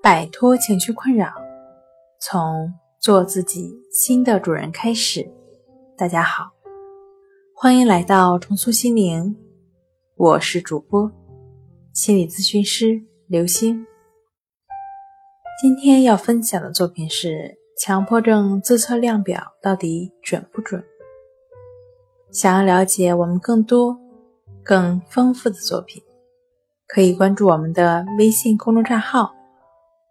摆脱情绪困扰，从做自己新的主人开始。大家好，欢迎来到重塑心灵，我是主播心理咨询师刘星。今天要分享的作品是强迫症自测量表到底准不准？想要了解我们更多、更丰富的作品，可以关注我们的微信公众账号。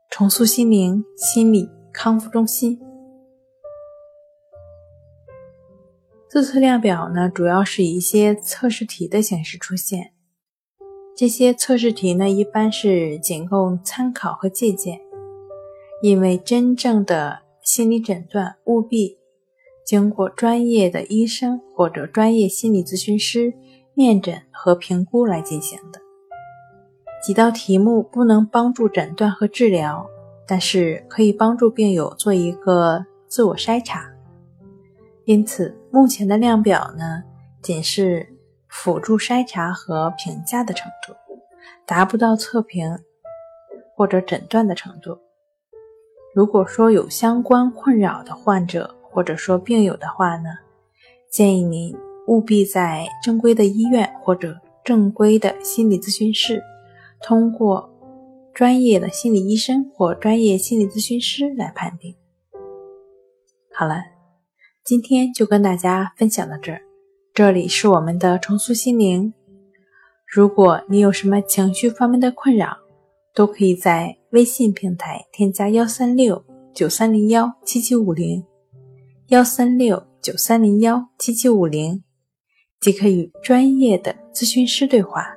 重塑心灵心理康复中心。自测量表呢，主要是以一些测试题的形式出现。这些测试题呢，一般是仅供参考和借鉴，因为真正的心理诊断务必经过专业的医生或者专业心理咨询师面诊和评估来进行的。几道题目不能帮助诊断和治疗，但是可以帮助病友做一个自我筛查。因此，目前的量表呢，仅是辅助筛查和评价的程度，达不到测评或者诊断的程度。如果说有相关困扰的患者或者说病友的话呢，建议您务必在正规的医院或者正规的心理咨询室。通过专业的心理医生或专业心理咨询师来判定。好了，今天就跟大家分享到这儿。这里是我们的重塑心灵。如果你有什么情绪方面的困扰，都可以在微信平台添加幺三六九三零幺七七五零幺三六九三零幺七七五零，即可与专业的咨询师对话。